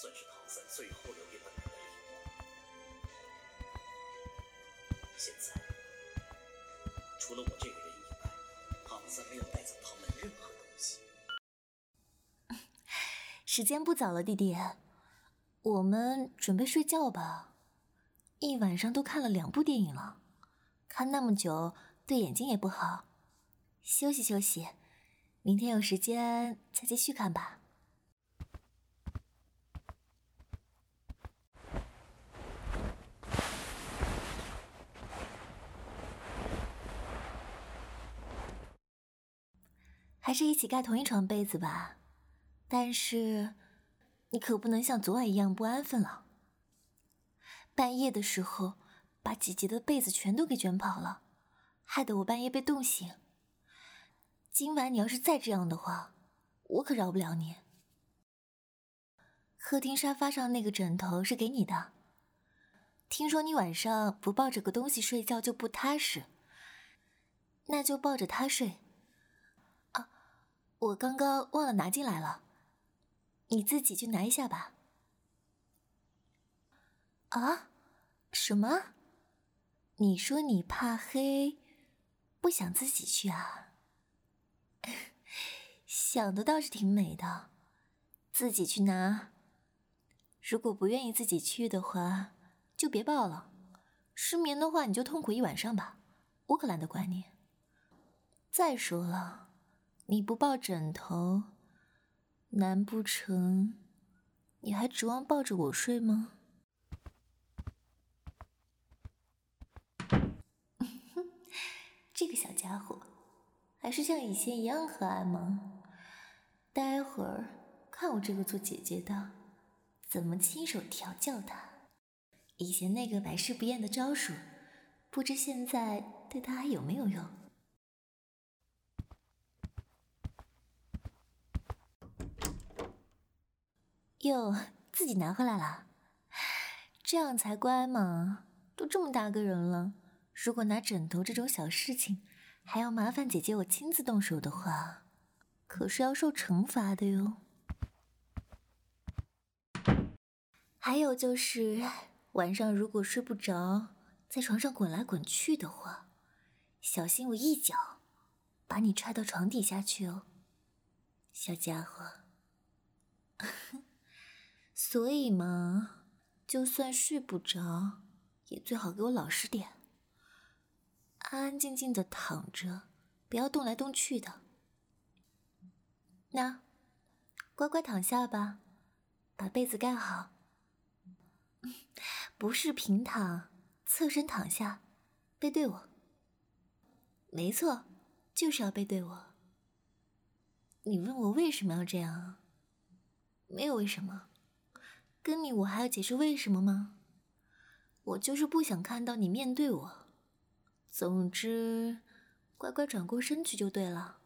算是唐三最后留给本人的礼物。现在，除了我这个人以外，唐三没有带走唐门任何东西。时间不早了，弟弟，我们准备睡觉吧。一晚上都看了两部电影了，看那么久对眼睛也不好，休息休息，明天有时间再继续看吧。还是一起盖同一床被子吧，但是你可不能像昨晚一样不安分了。半夜的时候，把姐姐的被子全都给卷跑了，害得我半夜被冻醒。今晚你要是再这样的话，我可饶不了你。客厅沙发上那个枕头是给你的，听说你晚上不抱着个东西睡觉就不踏实，那就抱着它睡。我刚刚忘了拿进来了，你自己去拿一下吧。啊？什么？你说你怕黑，不想自己去啊？想的倒是挺美的，自己去拿。如果不愿意自己去的话，就别抱了。失眠的话，你就痛苦一晚上吧，我可懒得管你。再说了，你不抱枕头，难不成你还指望抱着我睡吗？这个小家伙，还是像以前一样可爱吗？待会儿看我这个做姐姐的，怎么亲手调教他。以前那个百试不厌的招数，不知现在对他还有没有用？哟，自己拿回来了，这样才乖嘛！都这么大个人了。如果拿枕头这种小事情，还要麻烦姐姐我亲自动手的话，可是要受惩罚的哟。还有就是，晚上如果睡不着，在床上滚来滚去的话，小心我一脚把你踹到床底下去哦，小家伙。所以嘛，就算睡不着，也最好给我老实点。安安静静的躺着，不要动来动去的。那，乖乖躺下吧，把被子盖好。不是平躺，侧身躺下，背对我。没错，就是要背对我。你问我为什么要这样？没有为什么。跟你，我还要解释为什么吗？我就是不想看到你面对我。总之，乖乖转过身去就对了。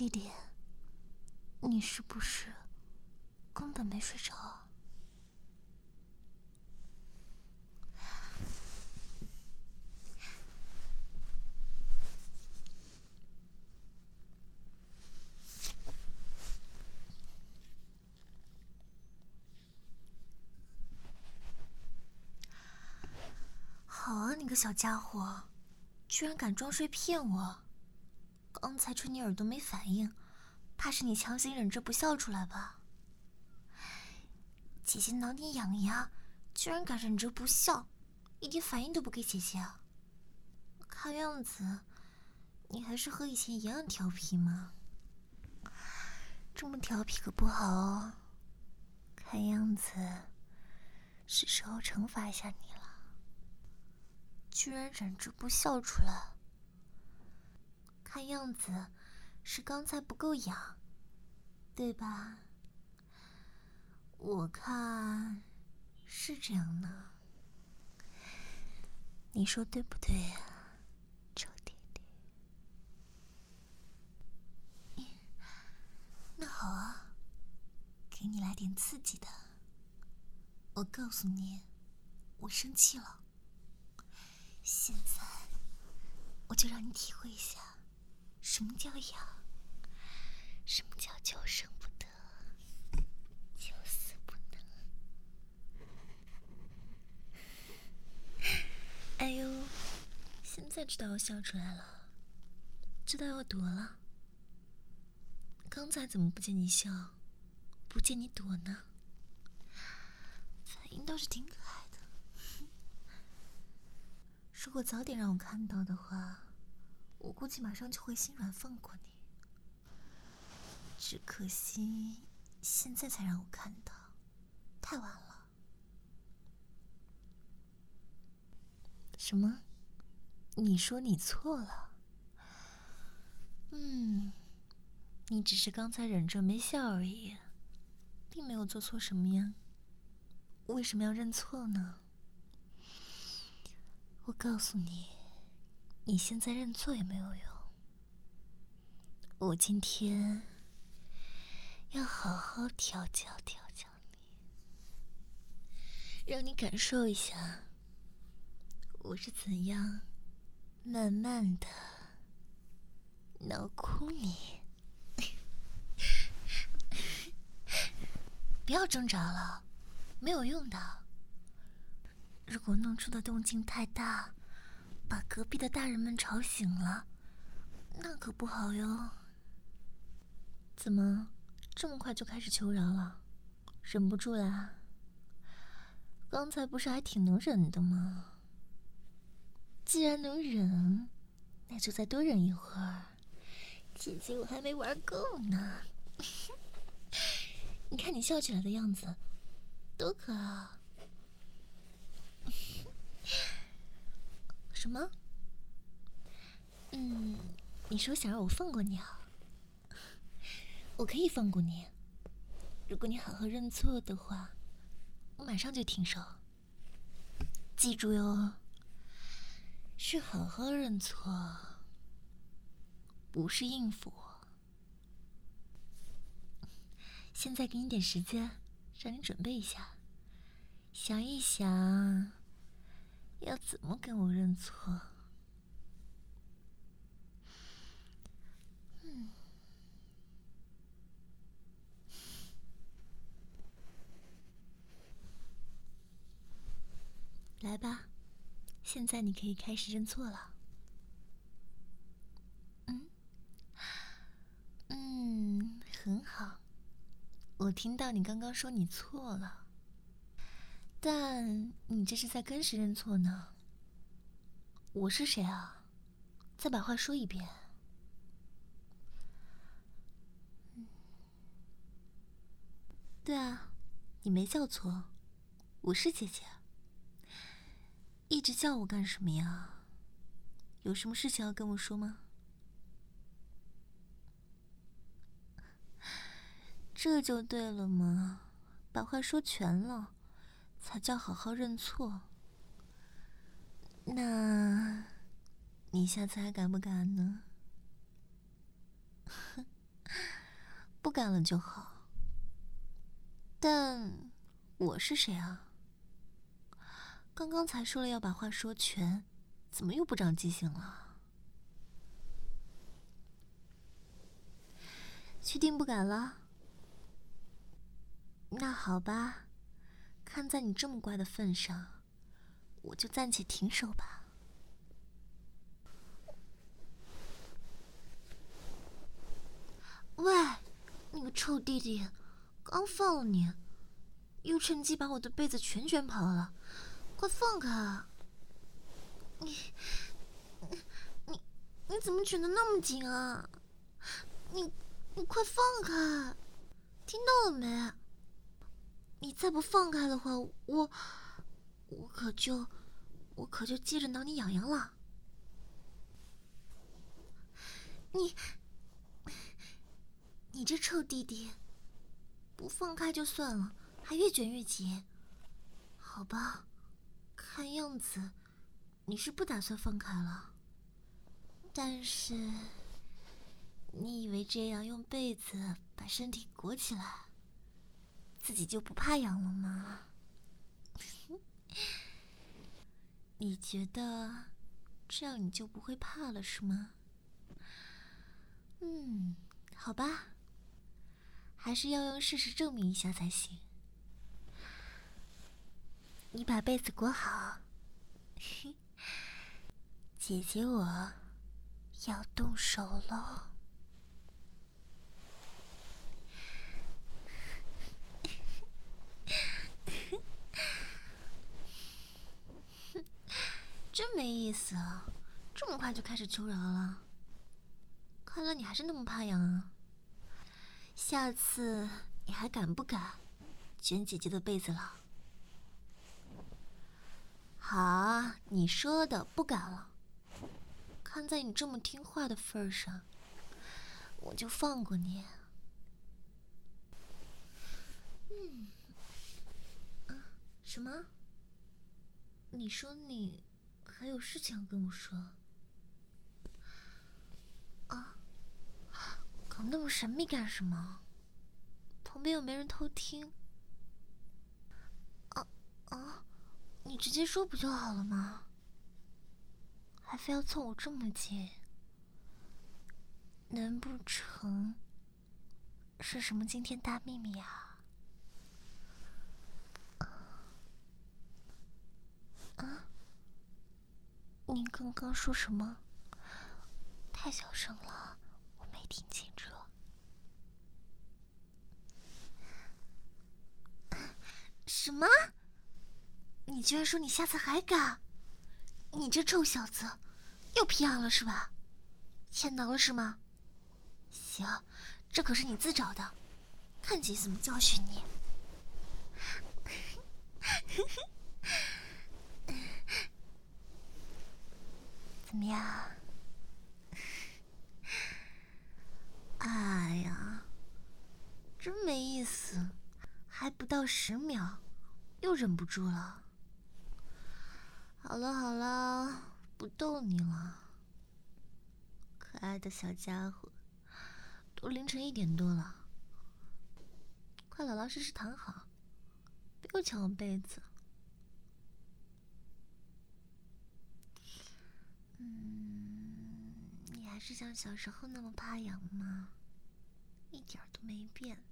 弟弟，你是不是根本没睡着？好啊，你个小家伙，居然敢装睡骗我！刚才吹你耳朵没反应，怕是你强行忍着不笑出来吧？姐姐挠你痒痒，居然敢忍着不笑，一点反应都不给姐姐啊！看样子，你还是和以前一样调皮吗？这么调皮可不好哦，看样子是时候惩罚一下你了。居然忍着不笑出来，看样子是刚才不够痒，对吧？我看是这样的，你说对不对呀，臭弟弟？那好啊，给你来点刺激的。我告诉你，我生气了。现在，我就让你体会一下，什么叫痒，什么叫求生不得，求死不能。哎呦，现在知道要笑出来了，知道要躲了。刚才怎么不见你笑，不见你躲呢？反应倒是挺可爱的。如果早点让我看到的话，我估计马上就会心软放过你。只可惜现在才让我看到，太晚了。什么？你说你错了？嗯，你只是刚才忍着没笑而已，并没有做错什么呀。为什么要认错呢？我告诉你，你现在认错也没有用。我今天要好好调教调教你，让你感受一下我是怎样慢慢的挠哭你。不要挣扎了，没有用的。如果弄出的动静太大，把隔壁的大人们吵醒了，那可不好哟。怎么这么快就开始求饶了？忍不住啦？刚才不是还挺能忍的吗？既然能忍，那就再多忍一会儿。姐姐我还没玩够呢。你看你笑起来的样子，多可爱。什么？嗯，你说想让我放过你啊？我可以放过你，如果你好好认错的话，我马上就停手。记住哟，是好好认错，不是应付我。现在给你点时间，让你准备一下，想一想。怎么跟我认错？嗯，来吧，现在你可以开始认错了。嗯，嗯，很好，我听到你刚刚说你错了。但你这是在跟谁认错呢？我是谁啊？再把话说一遍。对啊，你没叫错，我是姐姐。一直叫我干什么呀？有什么事情要跟我说吗？这就对了嘛，把话说全了。才叫好好认错。那，你下次还敢不敢呢？不敢了就好。但我是谁啊？刚刚才说了要把话说全，怎么又不长记性了？确定不敢了？那好吧，看在你这么乖的份上，我就暂且停手吧。喂，你个臭弟弟，刚放了你，又趁机把我的被子全卷跑了。快放开！你你你怎么卷的那么紧啊？你你快放开！听到了没？你再不放开的话，我我可就我可就接着挠你痒痒了。你你这臭弟弟，不放开就算了，还越卷越紧。好吧。看样子，你是不打算放开了。但是，你以为这样用被子把身体裹起来，自己就不怕痒了吗？你觉得这样你就不会怕了是吗？嗯，好吧，还是要用事实证明一下才行。你把被子裹好，姐姐我要动手喽！真没意思啊，这么快就开始求饶了？看来你还是那么怕痒啊！下次你还敢不敢卷姐姐的被子了？好啊，你说的不敢了。看在你这么听话的份上，我就放过你。嗯，啊，什么？你说你还有事情要跟我说？啊，搞那么神秘干什么？旁边又没人偷听。啊啊！你直接说不就好了吗？还非要凑我这么近？难不成是什么惊天大秘密啊？啊？你刚刚说什么？太小声了，我没听清楚。什么？你居然说你下次还敢？你这臭小子，又皮痒了是吧？欠挠了是吗？行，这可是你自找的，看姐怎么教训你。怎么样？哎呀，真没意思，还不到十秒，又忍不住了。好了好了，不逗你了，可爱的小家伙，都凌晨一点多了，快老老实实躺好，不要抢我被子。嗯，你还是像小时候那么怕痒吗？一点都没变，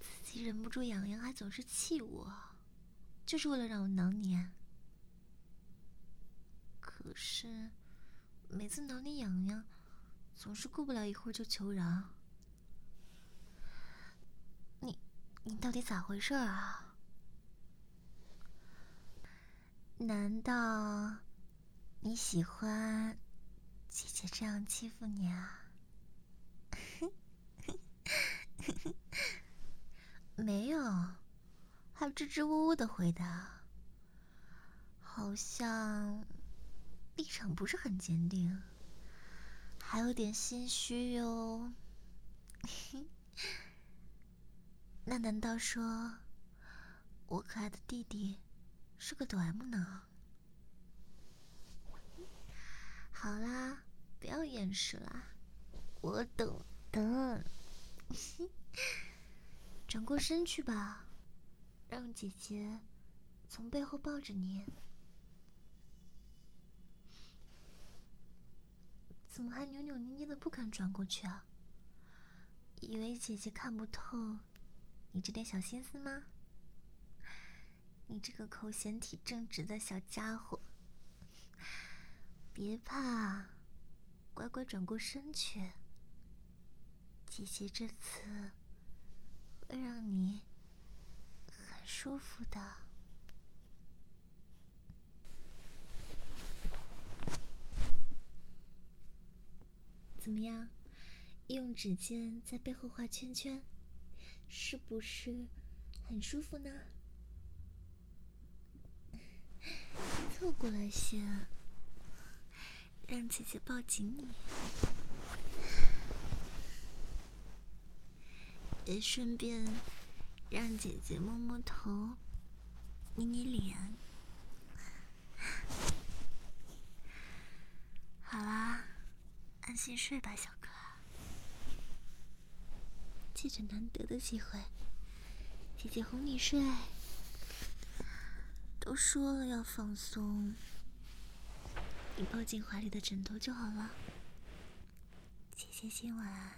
自己忍不住痒痒，还总是气我。就是为了让我挠你！可是每次挠你痒痒，总是过不了一会儿就求饶。你你到底咋回事啊？难道你喜欢姐姐这样欺负你啊？没有。还支支吾吾的回答，好像立场不是很坚定，还有点心虚哟。那难道说我可爱的弟弟是个短 M 呢？好啦，不要掩饰啦，我懂的。转过身去吧，让姐姐从背后抱着你。怎么还扭扭捏捏的不肯转过去啊？以为姐姐看不透你这点小心思吗？你这个口嫌体正直的小家伙，别怕，乖乖转过身去。姐姐这次会让你很舒服的。怎么样？用指尖在背后画圈圈，是不是很舒服呢？凑过来些，让姐姐抱紧你，也顺便让姐姐摸摸头，捏捏脸。好啦，安心睡吧，小哥。借着难得的机会，姐姐哄你睡。都说了要放松，你抱进怀里的枕头就好了。姐姐今晚